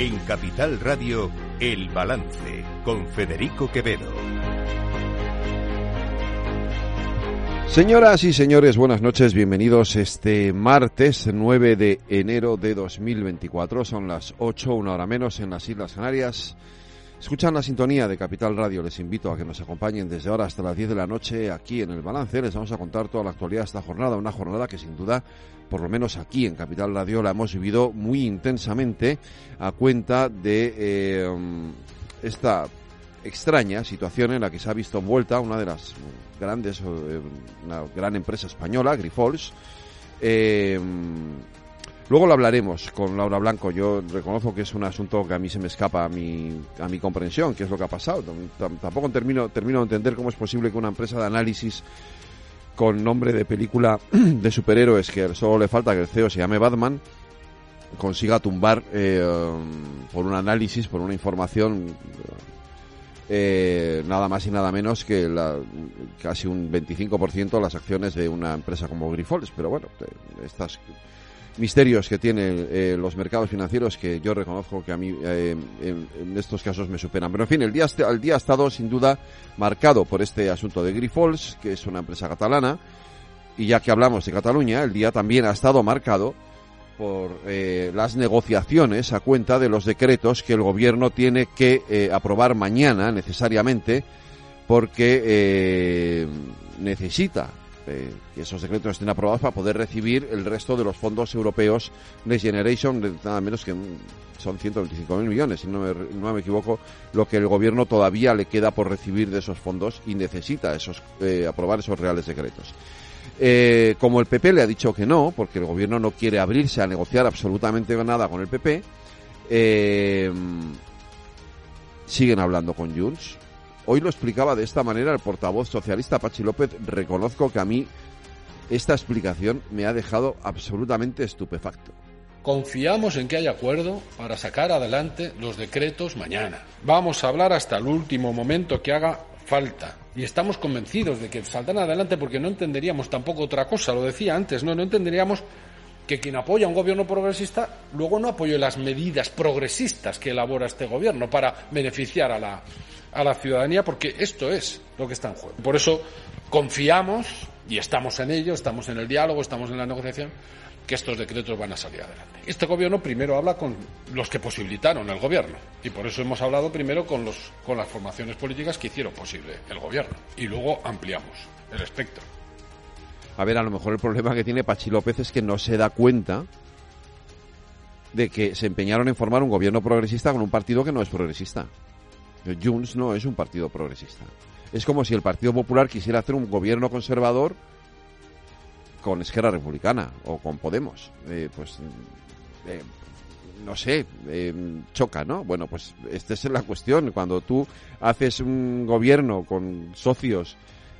En Capital Radio, El Balance, con Federico Quevedo. Señoras y señores, buenas noches, bienvenidos este martes 9 de enero de 2024. Son las 8, una hora menos en las Islas Canarias. Escuchan la sintonía de Capital Radio. Les invito a que nos acompañen desde ahora hasta las 10 de la noche aquí en el balance. Les vamos a contar toda la actualidad de esta jornada. Una jornada que sin duda, por lo menos aquí en Capital Radio, la hemos vivido muy intensamente a cuenta de eh, esta extraña situación en la que se ha visto envuelta una de las grandes, eh, una gran empresa española, Grifols. Eh, Luego lo hablaremos con Laura Blanco. Yo reconozco que es un asunto que a mí se me escapa a mi, a mi comprensión, qué es lo que ha pasado. Tampoco termino, termino de entender cómo es posible que una empresa de análisis con nombre de película de superhéroes, que solo le falta que el CEO se llame Batman, consiga tumbar eh, por un análisis, por una información, eh, nada más y nada menos que la, casi un 25% las acciones de una empresa como Grifols. Pero bueno, estas misterios que tienen eh, los mercados financieros que yo reconozco que a mí eh, en, estos casos me superan. Pero en fin, el día, el día ha estado sin duda marcado por este asunto de Grifols, que es una empresa catalana, y ya que hablamos de Cataluña, el día también ha estado marcado por eh, las negociaciones a cuenta de los decretos que el gobierno tiene que aprobar mañana necesariamente porque necesita eh, que esos decretos estén aprobados para poder recibir el resto de los fondos europeos Next Generation, nada menos que son 125.000 millones, si no me, equivoco, lo que el gobierno todavía le queda por recibir de esos fondos y necesita esos, eh, aprobar esos reales decretos. Eh, como el PP le ha dicho que no, porque el gobierno no quiere abrirse a negociar absolutamente nada con el PP, siguen hablando con Junts, Hoy lo explicaba de esta manera el portavoz socialista Pachi López. Reconozco que a mí esta explicación me ha dejado absolutamente estupefacto. Confiamos en que haya acuerdo para sacar adelante los decretos mañana. Vamos a hablar hasta el último momento que haga falta. Y estamos convencidos de que saldrán adelante porque no entenderíamos tampoco otra cosa. Lo decía antes, no, no entenderíamos que quien apoya a un gobierno progresista luego no apoye las medidas progresistas que elabora este gobierno para beneficiar a la, a la ciudadanía, porque esto es lo que está en juego. Por eso confiamos, y estamos en ello, estamos en el diálogo, estamos en la negociación, que estos decretos van a salir adelante. Este gobierno primero habla con los que posibilitaron el gobierno y por eso hemos hablado primero con, los, con las formaciones políticas que hicieron posible el gobierno y luego ampliamos el espectro. A ver, a lo mejor el problema que tiene Pachi López es que no se da cuenta de que se empeñaron en formar un gobierno progresista con un partido que no es progresista. Junts no es un partido progresista. Es como si el Partido Popular quisiera hacer un gobierno conservador con Esquerra Republicana o con Podemos. Eh, pues, eh, no sé, eh, choca, ¿no? Bueno, pues esta es la cuestión. Cuando tú haces un gobierno con socios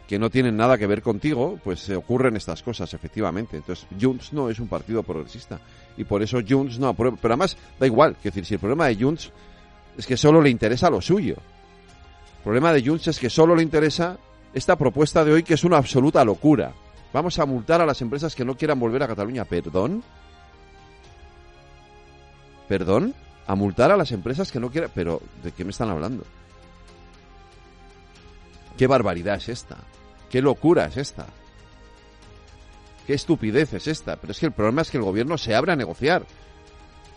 que no tienen nada que ver contigo, pues se ocurren estas cosas, efectivamente. Entonces, Junts no es un partido progresista. Y por eso Junts no aprueba. Pero además, da igual. Es decir, si el problema de Junts es que solo le interesa lo suyo. El problema de Junts es que solo le interesa esta propuesta de hoy, que es una absoluta locura. Vamos a multar a las empresas que no quieran volver a Cataluña. ¿Perdón? ¿Perdón? ¿A multar a las empresas que no quieran...? Pero, ¿de qué me están hablando? ¿Qué barbaridad es esta? ¿Qué locura es esta? ¿Qué estupidez es esta? Pero es que el problema es que el gobierno se abre a negociar.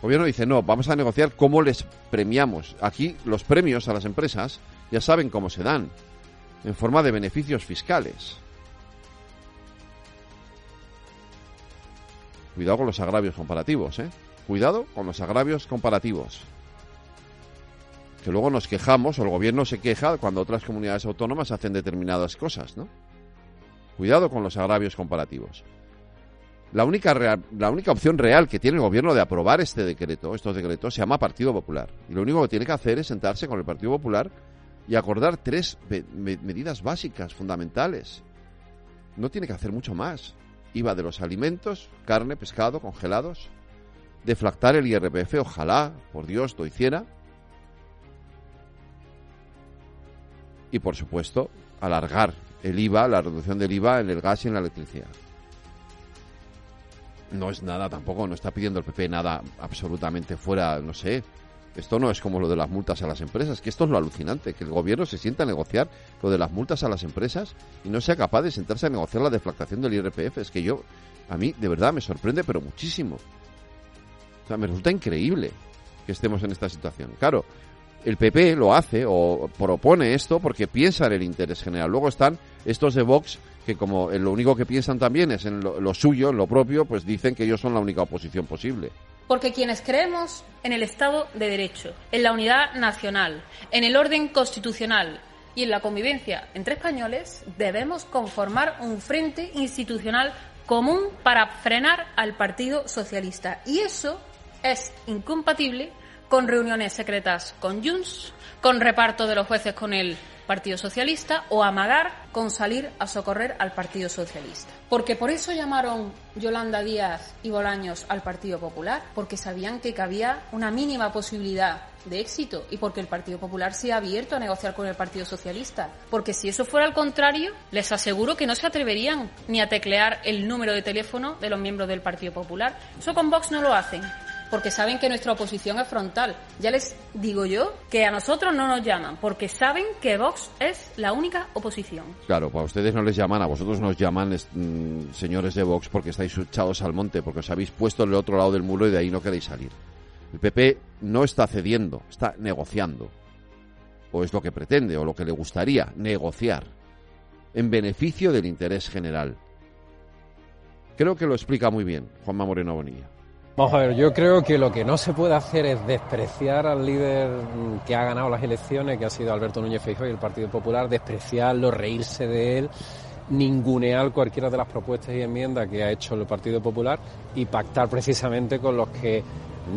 El gobierno dice, no, vamos a negociar cómo les premiamos. Aquí los premios a las empresas ya saben cómo se dan, en forma de beneficios fiscales. Cuidado con los agravios comparativos, ¿eh? Cuidado con los agravios comparativos que luego nos quejamos o el gobierno se queja cuando otras comunidades autónomas hacen determinadas cosas, ¿no? Cuidado con los agravios comparativos. La única, la única opción real que tiene el gobierno de aprobar este decreto, estos decretos, se llama Partido Popular. Y lo único que tiene que hacer es sentarse con el Partido Popular y acordar tres medidas básicas, fundamentales. No tiene que hacer mucho más. IVA de los alimentos, carne, pescado, congelados. Deflactar el IRPF, ojalá, por Dios, lo hiciera y, por supuesto, alargar el IVA, la reducción del IVA en el gas y en la electricidad. No es nada tampoco, no está pidiendo el PP nada absolutamente fuera, no sé, Esto no es como lo de las multas a las empresas, que esto es lo alucinante, que el gobierno se sienta a negociar lo de las multas a las empresas y no sea capaz de sentarse a negociar la deflactación del IRPF. Es que yo, a mí, de verdad, me sorprende, pero muchísimo. O sea, me resulta increíble que estemos en esta situación. Claro, el PP lo hace o propone esto porque piensa en el interés general. Luego están estos de Vox que como lo único que piensan también es en lo, lo suyo, en lo propio, pues dicen que ellos son la única oposición posible. Porque quienes creemos en el Estado de Derecho, en la unidad nacional, en el orden constitucional y en la convivencia entre españoles, debemos conformar un frente institucional común para frenar al Partido Socialista. Y eso es incompatible con reuniones secretas con Junts, con reparto de los jueces con el Partido Socialista o amagar con salir a socorrer al Partido Socialista. Porque por eso llamaron Yolanda Díaz y Bolaños al Partido Popular, porque sabían que cabía una mínima posibilidad de éxito y porque el Partido Popular se ha abierto a negociar con el Partido Socialista. Porque si eso fuera al contrario, les aseguro que no se atreverían ni a teclear el número de teléfono de los miembros del Partido Popular. Eso con Vox no lo hacen porque saben que nuestra oposición es frontal. Ya les digo yo que a nosotros no nos llaman, porque saben que Vox es la única oposición. Claro, para ustedes no les llaman, a vosotros nos llaman mm, señores de Vox porque estáis echados al monte, porque os habéis puesto en el otro lado del muro y de ahí no queréis salir. El PP no está cediendo, está negociando. O es lo que pretende, o lo que le gustaría, negociar. En beneficio del interés general. Creo que lo explica muy bien Juanma Moreno Bonilla. Vamos a ver, yo creo que lo que no se puede hacer es despreciar al líder que ha ganado las elecciones, que ha sido Alberto Núñez Feijóo y el Partido Popular, despreciarlo, reírse de él, ningunear cualquiera de las propuestas y enmiendas que ha hecho el Partido Popular y pactar precisamente con los que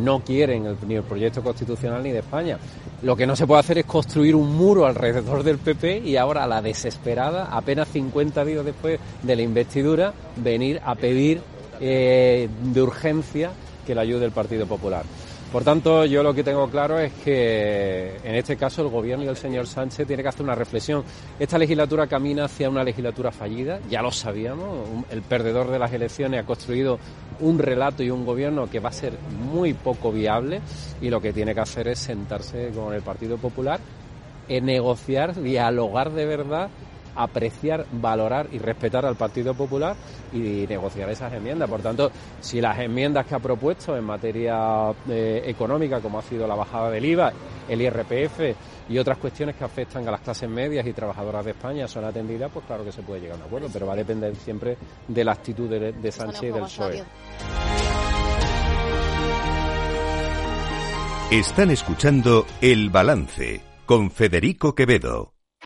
no quieren ni el proyecto constitucional ni de España. Lo que no se puede hacer es construir un muro alrededor del PP y ahora a la desesperada, apenas 50 días después de la investidura, venir a pedir eh, de urgencia que la ayude el Partido Popular. Por tanto, yo lo que tengo claro es que en este caso el gobierno y el señor Sánchez tiene que hacer una reflexión. Esta legislatura camina hacia una legislatura fallida, ya lo sabíamos. El perdedor de las elecciones ha construido un relato y un gobierno que va a ser muy poco viable y lo que tiene que hacer es sentarse con el Partido Popular, en negociar, dialogar de verdad apreciar, valorar y respetar al Partido Popular y negociar esas enmiendas. Por tanto, si las enmiendas que ha propuesto en materia eh, económica, como ha sido la bajada del IVA, el IRPF y otras cuestiones que afectan a las clases medias y trabajadoras de España son atendidas, pues claro que se puede llegar a un acuerdo, pero va a depender siempre de la actitud de, de Sánchez y del PSOE. Están escuchando El Balance con Federico Quevedo.